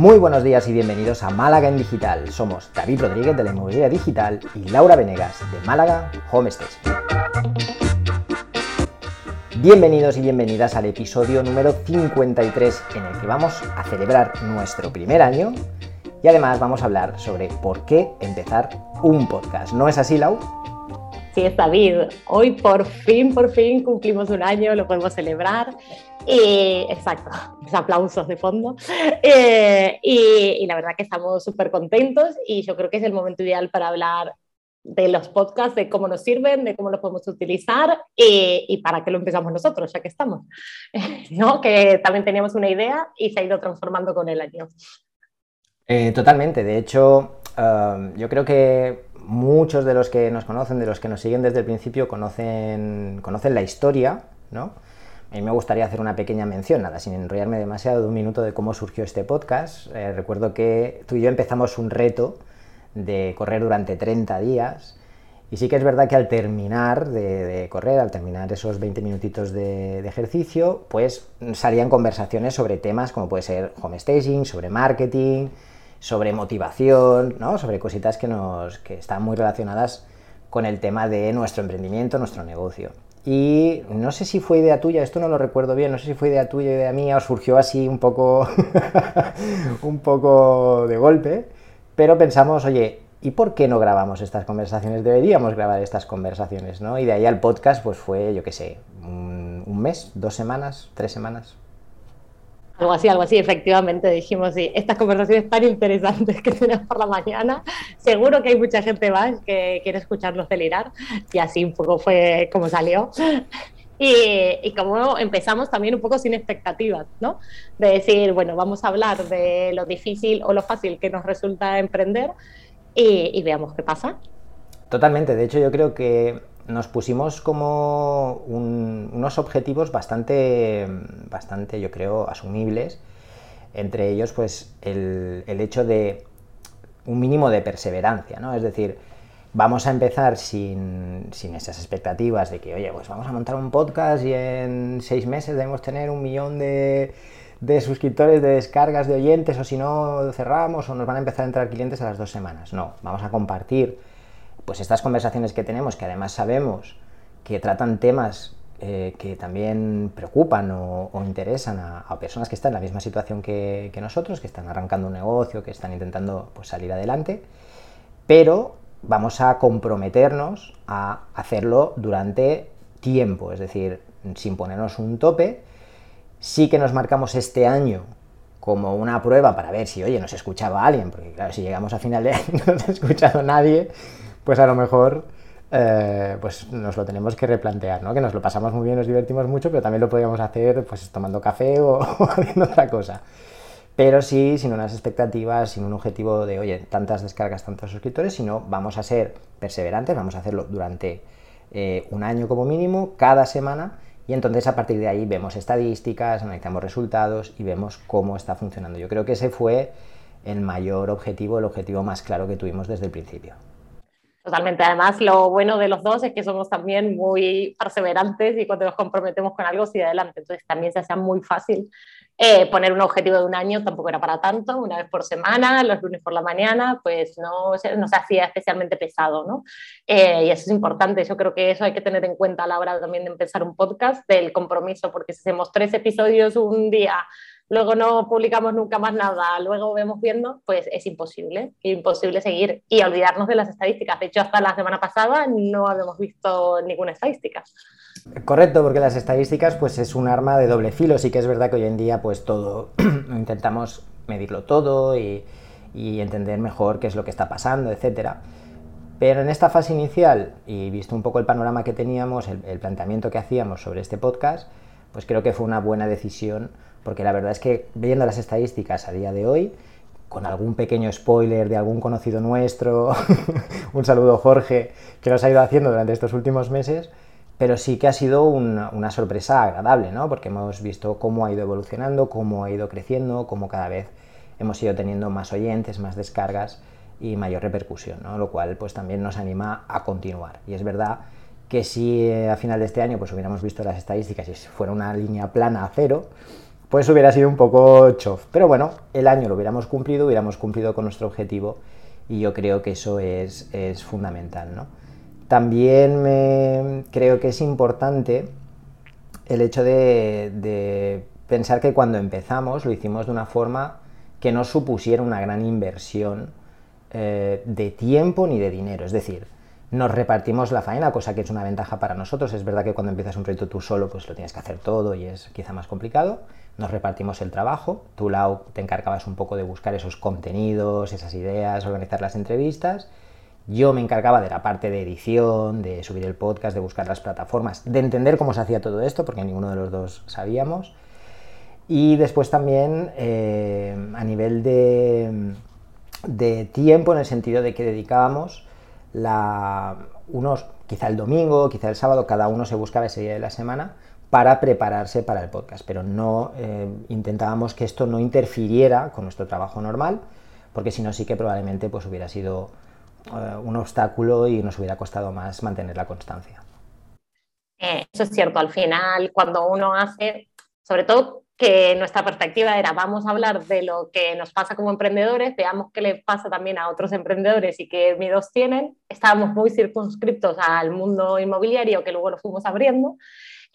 Muy buenos días y bienvenidos a Málaga en Digital. Somos David Rodríguez de la Inmobiliaria Digital y Laura Venegas de Málaga Home. Bienvenidos y bienvenidas al episodio número 53 en el que vamos a celebrar nuestro primer año y además vamos a hablar sobre por qué empezar un podcast. ¿No es así, Lau? Sí, es David. Hoy por fin, por fin cumplimos un año, lo podemos celebrar. Y, exacto, los aplausos de fondo. Eh, y, la verdad que estamos súper contentos y yo creo que es el momento ideal para hablar de los podcasts, de cómo nos sirven, de cómo los podemos utilizar y, para qué lo empezamos nosotros, ya que estamos. ¿No? Que también teníamos una idea y se ha ido transformando con el año. Eh, totalmente. De hecho, uh, yo creo que muchos de los que nos conocen, de los que nos siguen desde el principio, conocen, conocen la historia, ¿no? A mí me gustaría hacer una pequeña mención, nada, sin enrollarme demasiado, de un minuto de cómo surgió este podcast. Eh, recuerdo que tú y yo empezamos un reto de correr durante 30 días. Y sí que es verdad que al terminar de, correr, al terminar esos 20 minutitos de, de, ejercicio, pues salían conversaciones sobre temas como puede ser home staging, sobre marketing, sobre motivación, ¿no? sobre cositas que, nos, que están muy relacionadas con el tema de nuestro emprendimiento, nuestro negocio. Y no sé si fue idea tuya, esto no lo recuerdo bien, no sé si fue idea tuya, idea mía, o surgió así un poco, un poco de golpe, pero pensamos, oye, ¿y por qué no grabamos estas conversaciones? Deberíamos grabar estas conversaciones, ¿no? Y de ahí al podcast, pues fue, yo qué sé, un, un mes, dos semanas, tres semanas. Algo así, algo así, efectivamente dijimos, sí, estas conversaciones tan interesantes que tenemos por la mañana, seguro que hay mucha gente más que quiere escucharlos delirar y así un poco fue como salió. Y, y, como empezamos también un poco sin expectativas, ¿no? De decir, bueno, vamos a hablar de lo difícil o lo fácil que nos resulta emprender y, y veamos qué pasa. Totalmente, de hecho yo creo que nos pusimos como un, unos objetivos bastante, bastante, yo creo, asumibles. Entre ellos, pues, el, el, hecho de un mínimo de perseverancia, ¿no? Es decir, vamos a empezar sin, sin, esas expectativas de que, oye, pues vamos a montar un podcast y en seis meses debemos tener un millón de, de suscriptores, de descargas, de oyentes, o si no, cerramos o nos van a empezar a entrar clientes a las dos semanas. No, vamos a compartir pues estas conversaciones que tenemos, que además sabemos que tratan temas eh, que también preocupan o, interesan a, personas que están en la misma situación que, nosotros, que están arrancando un negocio, que están intentando pues, salir adelante, pero vamos a comprometernos a hacerlo durante tiempo, es decir, sin ponernos un tope. Sí que nos marcamos este año como una prueba para ver si, oye, nos escuchaba alguien, porque claro, si llegamos a final de año no nos ha escuchado nadie, pues a lo mejor eh, pues nos lo tenemos que replantear, ¿no? Que nos lo pasamos muy bien, nos divertimos mucho, pero también lo podríamos hacer pues tomando café o, haciendo otra cosa. Pero sí, sin unas expectativas, sin un objetivo de, oye, tantas descargas, tantos suscriptores, sino vamos a ser perseverantes, vamos a hacerlo durante eh, un año como mínimo, cada semana, y entonces a partir de ahí vemos estadísticas, analizamos resultados y vemos cómo está funcionando. Yo creo que ese fue el mayor objetivo, el objetivo más claro que tuvimos desde el principio. Totalmente. Además, lo bueno de los dos es que somos también muy perseverantes y cuando nos comprometemos con algo, sigue adelante. Entonces, también se hacía muy fácil eh, poner un objetivo de un año, tampoco era para tanto, una vez por semana, los lunes por la mañana, pues no, no se hacía especialmente pesado, ¿no? Eh, y eso es importante. Yo creo que eso hay que tener en cuenta a la hora también de empezar un podcast, del compromiso, porque si hacemos tres episodios un día luego no publicamos nunca más nada, luego vemos viendo, pues es imposible, imposible seguir y olvidarnos de las estadísticas. De hecho, hasta la semana pasada no habíamos visto ninguna estadística. Correcto, porque las estadísticas pues es un arma de doble filo. Sí que es verdad que hoy en día pues todo intentamos medirlo todo y, entender mejor qué es lo que está pasando, etcétera. Pero en esta fase inicial, y visto un poco el panorama que teníamos, el planteamiento que hacíamos sobre este podcast, pues creo que fue una buena decisión porque la verdad es que viendo las estadísticas a día de hoy, con algún pequeño spoiler de algún conocido nuestro, un saludo Jorge, que nos ha ido haciendo durante estos últimos meses, pero sí que ha sido una, sorpresa agradable, ¿no? Porque hemos visto cómo ha ido evolucionando, cómo ha ido creciendo, cómo cada vez hemos ido teniendo más oyentes, más descargas y mayor repercusión, ¿no? Lo cual pues también nos anima a continuar. Y es verdad que si eh, a final de este año pues hubiéramos visto las estadísticas y fuera una línea plana a cero, pues hubiera sido un poco chof. Pero bueno, el año lo hubiéramos cumplido, hubiéramos cumplido con nuestro objetivo y yo creo que eso es, fundamental. ¿no? También me, creo que es importante el hecho de, pensar que cuando empezamos lo hicimos de una forma que no supusiera una gran inversión eh, de tiempo ni de dinero. Es decir, nos repartimos la faena, cosa que es una ventaja para nosotros. Es verdad que cuando empiezas un proyecto tú solo, pues lo tienes que hacer todo y es quizá más complicado nos repartimos el trabajo. Tú, Lau, te encargabas un poco de buscar esos contenidos, esas ideas, organizar las entrevistas. Yo me encargaba de la parte de edición, de subir el podcast, de buscar las plataformas, de entender cómo se hacía todo esto, porque ninguno de los dos sabíamos. Y después también eh, a nivel de, tiempo, en el sentido de que dedicábamos la, unos, quizá el domingo, quizá el sábado, cada uno se buscaba ese día de la semana para prepararse para el podcast, pero no eh, intentábamos que esto no interfiriera con nuestro trabajo normal, porque si no sí que probablemente pues hubiera sido eh, un obstáculo y nos hubiera costado más mantener la constancia. Eh, eso es cierto, al final cuando uno hace, sobre todo que nuestra perspectiva era vamos a hablar de lo que nos pasa como emprendedores, veamos qué le pasa también a otros emprendedores y qué miedos tienen. Estábamos muy circunscriptos al mundo inmobiliario que luego lo fuimos abriendo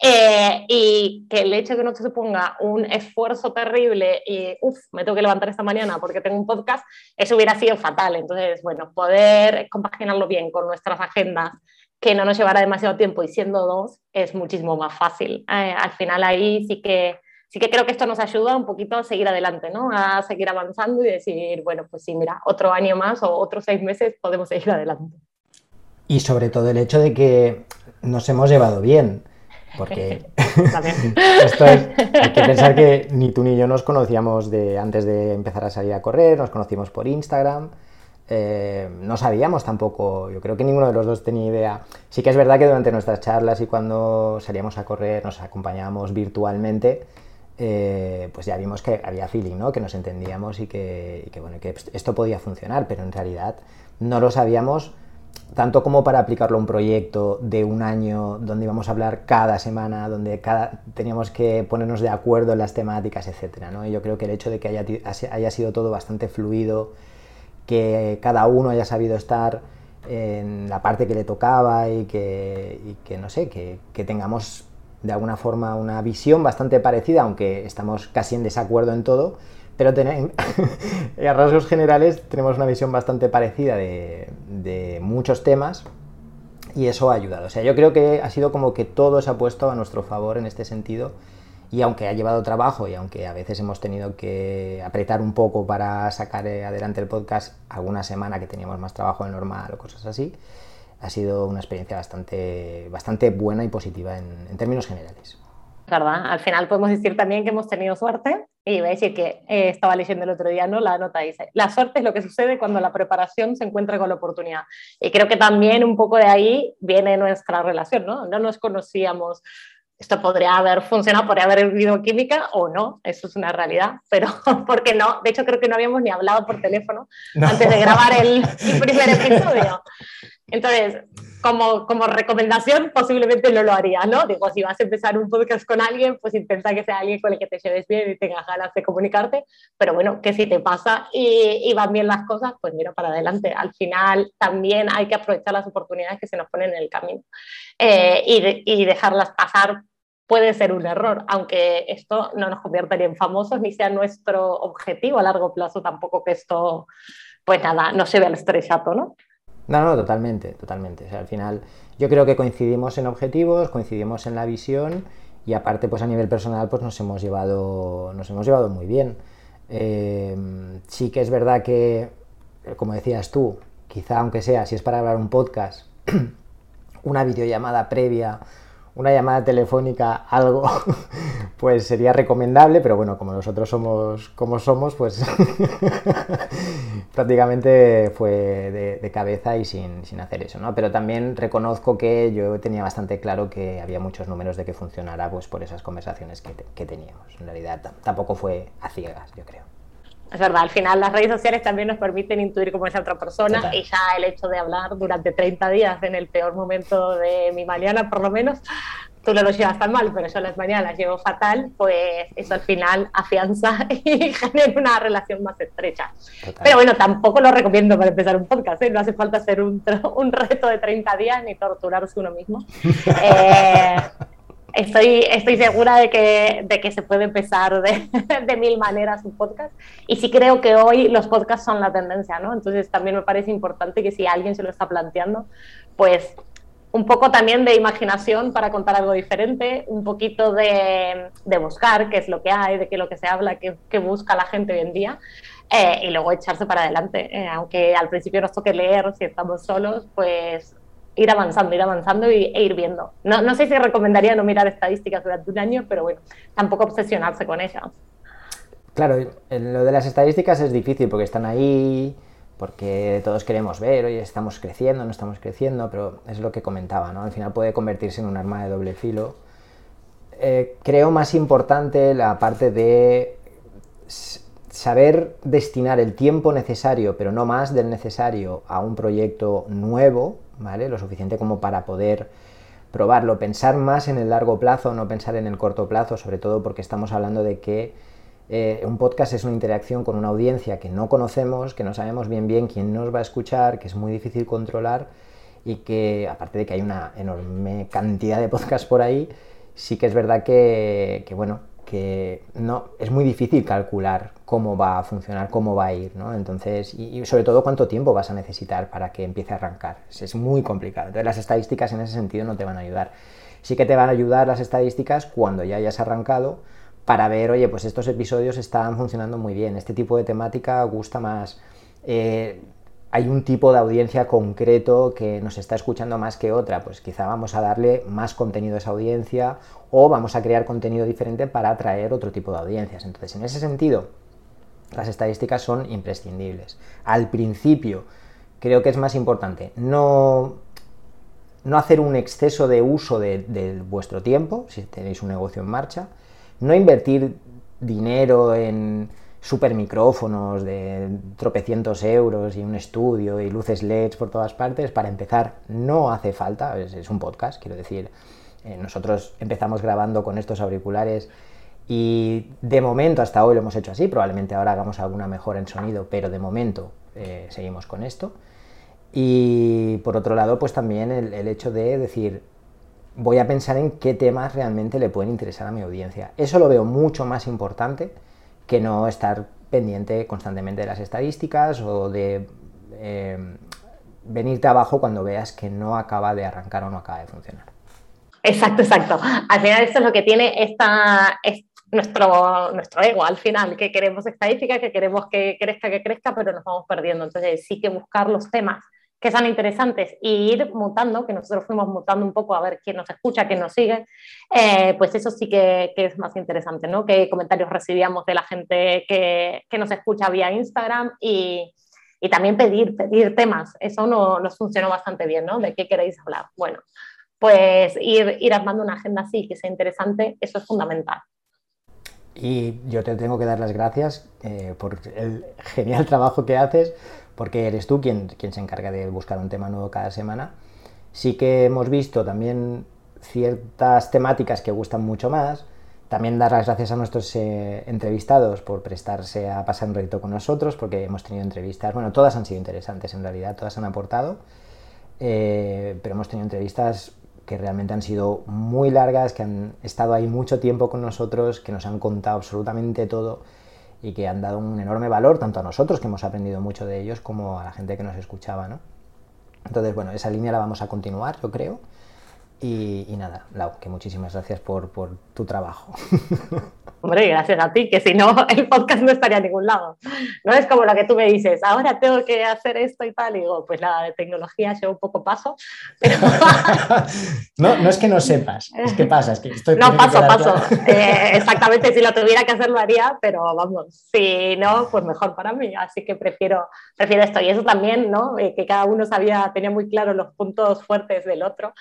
eh, y que el hecho de que no se suponga un esfuerzo terrible y, uff, me tengo que levantar esta mañana porque tengo un podcast, eso hubiera sido fatal. Entonces, bueno, poder compaginarlo bien con nuestras agendas, que no nos llevará demasiado tiempo y siendo dos, es muchísimo más fácil. Eh, al final ahí sí que, sí que creo que esto nos ayuda un poquito a seguir adelante, ¿no? A seguir avanzando y decir, bueno, pues sí, mira, otro año más o otros seis meses podemos seguir adelante. Y sobre todo el hecho de que nos hemos llevado bien porque esto es, hay que pensar que ni tú ni yo nos conocíamos de antes de empezar a salir a correr, nos conocimos por Instagram, eh, no sabíamos tampoco, yo creo que ninguno de los dos tenía idea. Sí que es verdad que durante nuestras charlas y cuando salíamos a correr nos acompañábamos virtualmente, eh, pues ya vimos que había feeling, ¿no? que nos entendíamos y que, bueno, que esto podía funcionar, pero en realidad no lo sabíamos tanto como para aplicarlo a un proyecto de un año donde íbamos a hablar cada semana, donde cada, teníamos que ponernos de acuerdo en las temáticas, etc. ¿no? Y yo creo que el hecho de que haya, haya, sido todo bastante fluido, que cada uno haya sabido estar en la parte que le tocaba y que, no sé, que tengamos de alguna forma una visión bastante parecida, aunque estamos casi en desacuerdo en todo, pero a rasgos generales tenemos una visión bastante parecida de, muchos temas y eso ha ayudado. O sea, yo creo que ha sido como que todo se ha puesto a nuestro favor en este sentido y aunque ha llevado trabajo y aunque a veces hemos tenido que apretar un poco para sacar adelante el podcast alguna semana que teníamos más trabajo de normal o cosas así, ha sido una experiencia bastante, bastante buena y positiva en términos generales. ¿verdad? Al final podemos decir también que hemos tenido suerte y voy a decir que eh, estaba leyendo el otro día, ¿no? La nota dice, la suerte es lo que sucede cuando la preparación se encuentra con la oportunidad. Y creo que también un poco de ahí viene nuestra relación, ¿no? No nos conocíamos. Esto podría haber funcionado, podría haber vivido química o no, eso es una realidad, pero porque no, de hecho creo que no habíamos ni hablado por teléfono antes de grabar el, el primer episodio. Entonces, como, como recomendación, posiblemente no lo haría, ¿no? Digo, si vas a empezar un podcast con alguien, pues intenta que sea alguien con el que te lleves bien y tengas ganas de comunicarte, pero bueno, que si te pasa y, van bien las cosas, pues mira para adelante. Al final también hay que aprovechar las oportunidades que se nos ponen en el camino eh, y, y dejarlas pasar puede ser un error, aunque esto no nos convierta en famosos ni sea nuestro objetivo a largo plazo tampoco que esto, pues nada, no se vea el estrellato, ¿no? No, no, totalmente, totalmente. O sea, al final yo creo que coincidimos en objetivos, coincidimos en la visión y aparte pues a nivel personal pues nos hemos llevado, nos hemos llevado muy bien. Eh, sí que es verdad que, como decías tú, quizá aunque sea, si es para hablar un podcast, una videollamada previa una llamada telefónica, algo, pues sería recomendable, pero bueno, como nosotros somos como somos, pues prácticamente fue de, cabeza y sin, hacer eso, ¿no? Pero también reconozco que yo tenía bastante claro que había muchos números de que funcionara pues por esas conversaciones que, que teníamos. En realidad tampoco fue a ciegas, yo creo. Es verdad, al final las redes sociales también nos permiten intuir cómo es otra persona y ya el hecho de hablar durante 30 días en el peor momento de mi mañana, por lo menos, tú no lo llevas tan mal, pero yo las mañanas llevo fatal, pues eso al final afianza y genera una relación más estrecha. Pero bueno, tampoco lo recomiendo para empezar un podcast, ¿eh? no hace falta hacer un, un, reto de 30 días ni torturarse uno mismo. Eh, estoy, estoy segura de que, de que se puede empezar de, de, mil maneras un podcast. Y sí creo que hoy los podcasts son la tendencia, ¿no? Entonces también me parece importante que si alguien se lo está planteando, pues un poco también de imaginación para contar algo diferente, un poquito de, de buscar qué es lo que hay, de qué es lo que se habla, qué, qué busca la gente hoy en día. Eh, y luego echarse para adelante. Eh, aunque al principio nos toque leer si estamos solos, pues ir avanzando, ir avanzando y, e ir viendo. No, no sé si recomendaría no mirar estadísticas durante un año, pero bueno, tampoco obsesionarse con ellas. Claro, lo de las estadísticas es difícil porque están ahí, porque todos queremos ver, oye, estamos creciendo, no estamos creciendo, pero es lo que comentaba, ¿no? Al final puede convertirse en un arma de doble filo. Eh, creo más importante la parte de saber destinar el tiempo necesario, pero no más del necesario, a un proyecto nuevo, ¿vale? Lo suficiente como para poder probarlo, pensar más en el largo plazo, no pensar en el corto plazo, sobre todo porque estamos hablando de que eh, un podcast es una interacción con una audiencia que no conocemos, que no sabemos bien bien quién nos va a escuchar, que es muy difícil controlar y que, aparte de que hay una enorme cantidad de podcasts por ahí, sí que es verdad que, que bueno, que no, es muy difícil calcular cómo va a funcionar, cómo va a ir, ¿no? Entonces, y, sobre todo cuánto tiempo vas a necesitar para que empiece a arrancar. Es, muy complicado. Entonces, las estadísticas en ese sentido no te van a ayudar. Sí que te van a ayudar las estadísticas cuando ya hayas arrancado para ver, oye, pues estos episodios están funcionando muy bien, este tipo de temática gusta más. Eh, hay un tipo de audiencia concreto que nos está escuchando más que otra, pues quizá vamos a darle más contenido a esa audiencia o vamos a crear contenido diferente para atraer otro tipo de audiencias. Entonces, en ese sentido, las estadísticas son imprescindibles. Al principio, creo que es más importante no, no hacer un exceso de uso de, de vuestro tiempo, si tenéis un negocio en marcha, no invertir dinero en super micrófonos de tropecientos euros y un estudio y luces LEDs por todas partes, para empezar no hace falta, es, un podcast, quiero decir, eh, nosotros empezamos grabando con estos auriculares y de momento hasta hoy lo hemos hecho así, probablemente ahora hagamos alguna mejora en sonido, pero de momento eh, seguimos con esto. Y por otro lado, pues también el, el hecho de decir, voy a pensar en qué temas realmente le pueden interesar a mi audiencia. Eso lo veo mucho más importante que no estar pendiente constantemente de las estadísticas o de eh, venirte abajo cuando veas que no acaba de arrancar o no acaba de funcionar. Exacto, exacto. Al final esto es lo que tiene esta, nuestro, nuestro ego, al final, que queremos estadística, que queremos que crezca, que crezca, pero nos vamos perdiendo. Entonces sí que buscar los temas que son interesantes y ir mutando, que nosotros fuimos mutando un poco a ver quién nos escucha, quién nos sigue, eh, pues eso sí que, que, es más interesante, ¿no? Qué comentarios recibíamos de la gente que, que nos escucha vía Instagram y, y, también pedir, pedir temas. Eso no, nos funcionó bastante bien, ¿no? ¿De qué queréis hablar? Bueno, pues ir, ir armando una agenda así que sea interesante, eso es fundamental. Y yo te tengo que dar las gracias eh, por el genial trabajo que haces, porque eres tú quien, quien se encarga de buscar un tema nuevo cada semana. Sí que hemos visto también ciertas temáticas que gustan mucho más. También dar las gracias a nuestros eh, entrevistados por prestarse a pasar un ratito con nosotros, porque hemos tenido entrevistas, bueno, todas han sido interesantes en realidad, todas han aportado, eh, pero hemos tenido entrevistas que realmente han sido muy largas, que han estado ahí mucho tiempo con nosotros, que nos han contado absolutamente todo y que han dado un enorme valor tanto a nosotros, que hemos aprendido mucho de ellos, como a la gente que nos escuchaba. ¿no? Entonces, bueno, esa línea la vamos a continuar, yo creo. Y, nada, Lau, que muchísimas gracias por, por tu trabajo. Hombre, gracias a ti, que si no, el podcast no estaría a ningún lado. No es como lo que tú me dices, ahora tengo que hacer esto y tal, y digo, pues nada, de tecnología llevo un poco paso. no, no es que no sepas, es que pasa, es que estoy... No, paso, paso. Eh, exactamente, si lo tuviera que hacer lo haría, pero vamos, si no, pues mejor para mí, así que prefiero, prefiero esto. Y eso también, ¿no? Eh, que cada uno sabía, tenía muy claro los puntos fuertes del otro.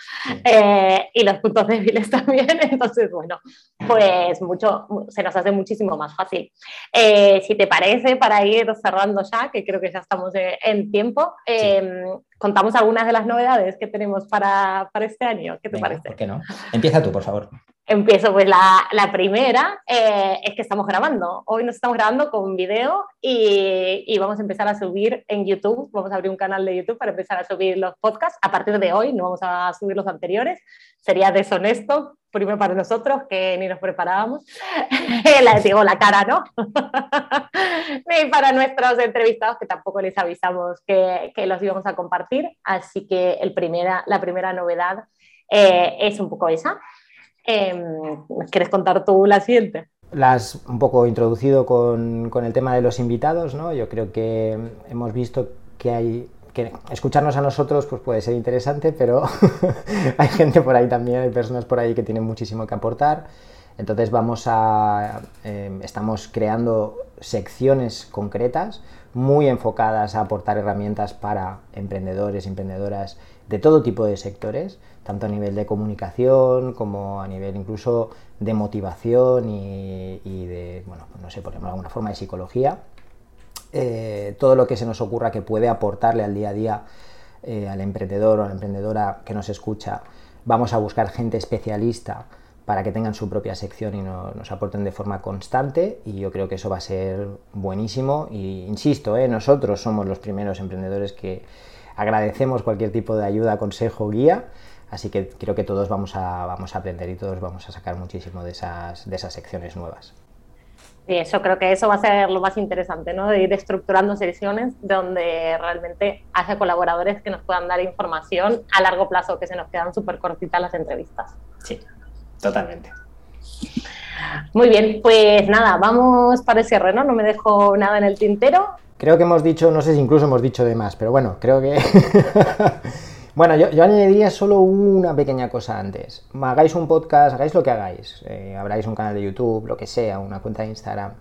Eh, eh, y los puntos débiles también. Entonces, bueno, pues mucho, se nos hace muchísimo más fácil. Eh, si te parece, para ir cerrando ya, que creo que ya estamos en tiempo, em, contamos algunas de las novedades que tenemos para, para este año. ¿Qué te parece? ¿Por qué no? Empieza tú, por favor. Empiezo, pues la, la primera eh, es que estamos grabando. Hoy nos estamos grabando con video y, y, vamos a empezar a subir en YouTube. Vamos a abrir un canal de YouTube para empezar a subir los podcasts. A partir de hoy no vamos a subir los anteriores. Sería deshonesto, primero para nosotros, que ni nos preparábamos. la, digo, la cara, ¿no? ni para nuestros entrevistados, que tampoco les avisamos que, que los íbamos a compartir. Así que el primera, la primera novedad eh, es un poco esa. Eh, ¿Quieres contar tú la siguiente? La has un poco introducido con, con, el tema de los invitados, ¿no? Yo creo que hemos visto que hay que escucharnos a nosotros pues puede ser interesante, pero hay gente por ahí también, hay personas por ahí que tienen muchísimo que aportar. Entonces vamos a, eh, estamos creando secciones concretas muy enfocadas a aportar herramientas para emprendedores emprendedoras de todo tipo de sectores, tanto a nivel de comunicación como a nivel incluso de motivación y, de, bueno, no sé, por ejemplo, alguna forma de psicología. Eh, todo lo que se nos ocurra que puede aportarle al día a día eh, al emprendedor o a la emprendedora que nos escucha, vamos a buscar gente especialista para que tengan su propia sección y nos aporten de forma constante y yo creo que eso va a ser buenísimo y insisto, eh, nosotros somos los primeros emprendedores que agradecemos cualquier tipo de ayuda, consejo, guía, así que creo que todos vamos a, vamos a aprender y todos vamos a sacar muchísimo de esas, de esas secciones nuevas. Y eso creo que eso va a ser lo más interesante, ¿no? De ir estructurando secciones donde realmente haya colaboradores que nos puedan dar información a largo plazo, que se nos quedan súper cortitas las entrevistas. Sí, Totalmente. Muy bien, pues nada, vamos para el cierre, ¿no? No me dejo nada en el tintero. Creo que hemos dicho, no sé si incluso hemos dicho de más, pero bueno, creo que... bueno, yo, añadiría solo una pequeña cosa antes. Hagáis un podcast, hagáis lo que hagáis, eh, abráis un canal de YouTube, lo que sea, una cuenta de Instagram.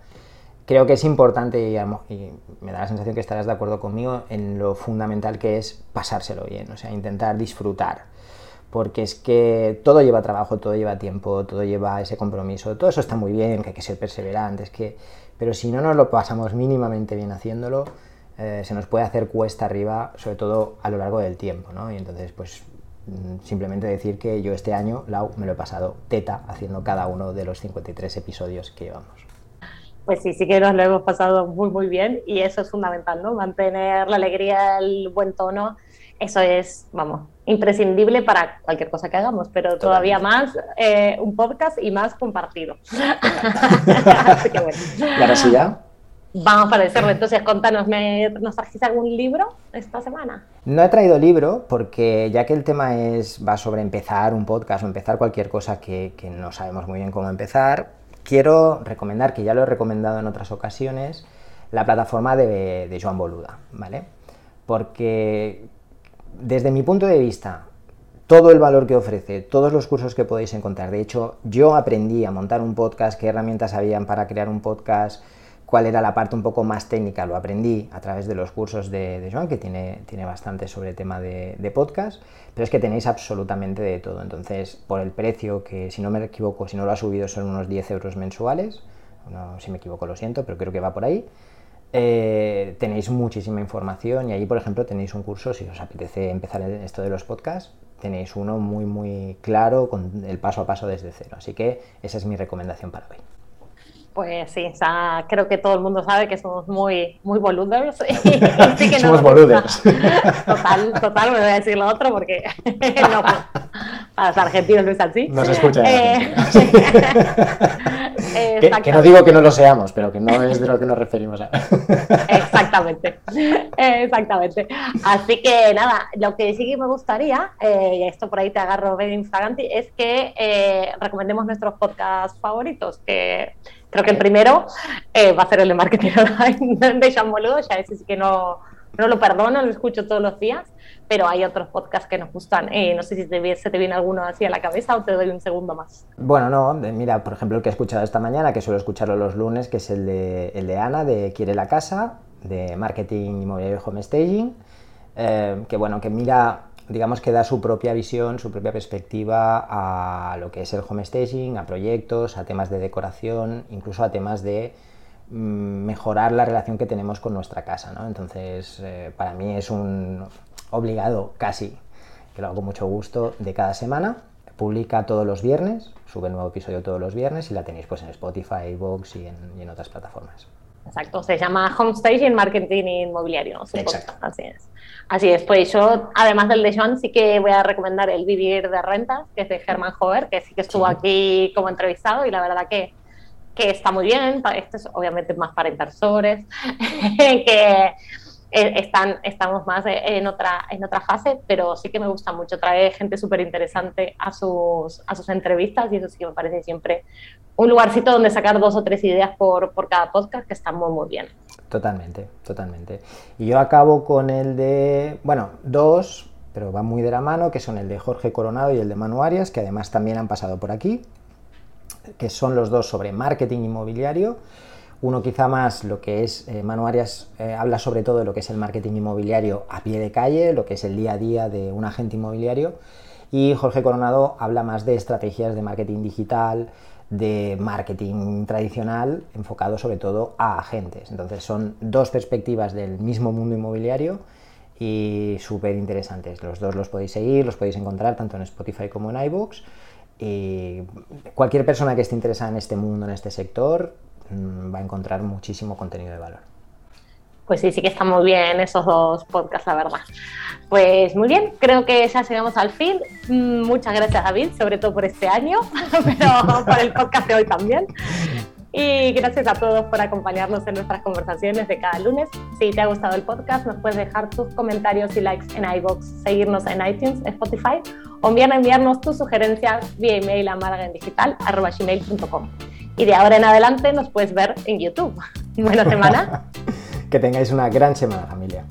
Creo que es importante y, y, me da la sensación que estarás de acuerdo conmigo en lo fundamental que es pasárselo bien, o sea, intentar disfrutar porque es que todo lleva trabajo, todo lleva tiempo, todo lleva ese compromiso, todo eso está muy bien, que hay que ser perseverantes, que... pero si no nos lo pasamos mínimamente bien haciéndolo, eh, se nos puede hacer cuesta arriba, sobre todo a lo largo del tiempo, ¿no? Y entonces, pues mm, simplemente decir que yo este año, Lau, me lo he pasado teta haciendo cada uno de los 53 episodios que llevamos. Pues sí, sí que nos lo hemos pasado muy, muy bien y eso es fundamental, ¿no? Mantener la alegría, el buen tono eso es, vamos, imprescindible para cualquier cosa que hagamos, pero todavía más eh, un podcast y más compartido. Así que bueno. ¿Y ahora sí ya? Vamos para decirlo. Entonces, contanos, ¿nos trajiste algún libro esta semana? No he traído libro porque ya que el tema es va sobre empezar un podcast o empezar cualquier cosa que, que no sabemos muy bien cómo empezar, quiero recomendar, que ya lo he recomendado en otras ocasiones, la plataforma de, de Joan Boluda, ¿vale? Porque desde mi punto de vista, todo el valor que ofrece, todos los cursos que podéis encontrar. De hecho, yo aprendí a montar un podcast, qué herramientas habían para crear un podcast, cuál era la parte un poco más técnica, lo aprendí a través de los cursos de, Joan, que tiene, tiene bastante sobre tema de, podcast, pero es que tenéis absolutamente de todo. Entonces, por el precio, que si no me equivoco, si no lo ha subido, son unos 10 euros mensuales, si me equivoco lo siento, pero creo que va por ahí. Eh, tenéis muchísima información y allí, por ejemplo, tenéis un curso, si os apetece empezar esto de los podcasts, tenéis uno muy, muy claro con el paso a paso desde cero. Así que esa es mi recomendación para hoy. Pues sí, o sea, creo que todo el mundo sabe que somos muy, muy boluders. somos boluders. Total, total, me voy a decir lo otro porque no, para los argentinos no es así. No se escucha. Eh, que, no digo que no lo seamos, pero que no es de lo que nos referimos a. Exactamente, exactamente. Así que nada, lo que sí que me gustaría, eh, y esto por ahí te agarro de Instaganti, es que eh, recomendemos nuestros podcasts favoritos, que Creo que el primero eh, va a ser el de Marketing Online de Jean Boludo, ya ese sí que no, no lo perdono, lo escucho todos los días, pero hay otros podcasts que nos gustan. Eh, no sé si se te viene alguno así a la cabeza o te doy un segundo más. Bueno, no, mira, por ejemplo, el que he escuchado esta mañana, que suelo escucharlo los lunes, que es el de, el de Ana, de Quiere la Casa, de Marketing Inmobiliario Home Staging, eh, que bueno, que mira digamos que da su propia visión, su propia perspectiva a lo que es el home staging, a proyectos, a temas de decoración, incluso a temas de mejorar la relación que tenemos con nuestra casa. ¿no? Entonces, eh, para mí es un obligado casi, que lo hago con mucho gusto, de cada semana. Publica todos los viernes, sube un nuevo episodio todos los viernes y la tenéis pues en Spotify, iVoox y en, y en otras plataformas. Exacto, se llama Home Staging Marketing Inmobiliario. Exacto. Así es. Así es, pues yo, además del de Joan, sí que voy a recomendar el Vivir de Rentas, que es de Germán Hover, que sí que estuvo aquí como entrevistado y la verdad que, que está muy bien. Esto es obviamente más para inversores, que eh, están, estamos más en otra, en otra fase, pero sí que me gusta mucho traer gente súper interesante a sus, a sus entrevistas y eso sí que me parece siempre un lugarcito donde sacar dos o tres ideas por, por cada podcast que está muy, muy bien. Totalmente, totalmente. Y yo acabo con el de, bueno, dos, pero van muy de la mano, que son el de Jorge Coronado y el de Manu Arias, que además también han pasado por aquí, que son los dos sobre marketing inmobiliario. Uno quizá más lo que es, eh, Manu Arias eh, habla sobre todo de lo que es el marketing inmobiliario a pie de calle, lo que es el día a día de un agente inmobiliario. Y Jorge Coronado habla más de estrategias de marketing digital, de marketing tradicional enfocado sobre todo a agentes. Entonces son dos perspectivas del mismo mundo inmobiliario y súper interesantes. Los dos los podéis seguir, los podéis encontrar tanto en Spotify como en iBooks. Y cualquier persona que esté interesada en este mundo, en este sector, mm, va a encontrar muchísimo contenido de valor. Pues sí, sí que están muy bien esos dos podcasts, la verdad. Pues muy bien, creo que ya llegamos al fin. Mm, muchas gracias, David, sobre todo por este año, pero por el podcast de hoy también. Y gracias a todos por acompañarnos en nuestras conversaciones de cada lunes. Si te ha gustado el podcast, nos puedes dejar tus comentarios y likes en iBox, seguirnos en iTunes, Spotify enviar, enviarnos tus sugerencias vía email a malagaendigital.com. Y de ahora en adelante nos puedes ver en YouTube. Buena semana. que tengáis una gran semana, familia.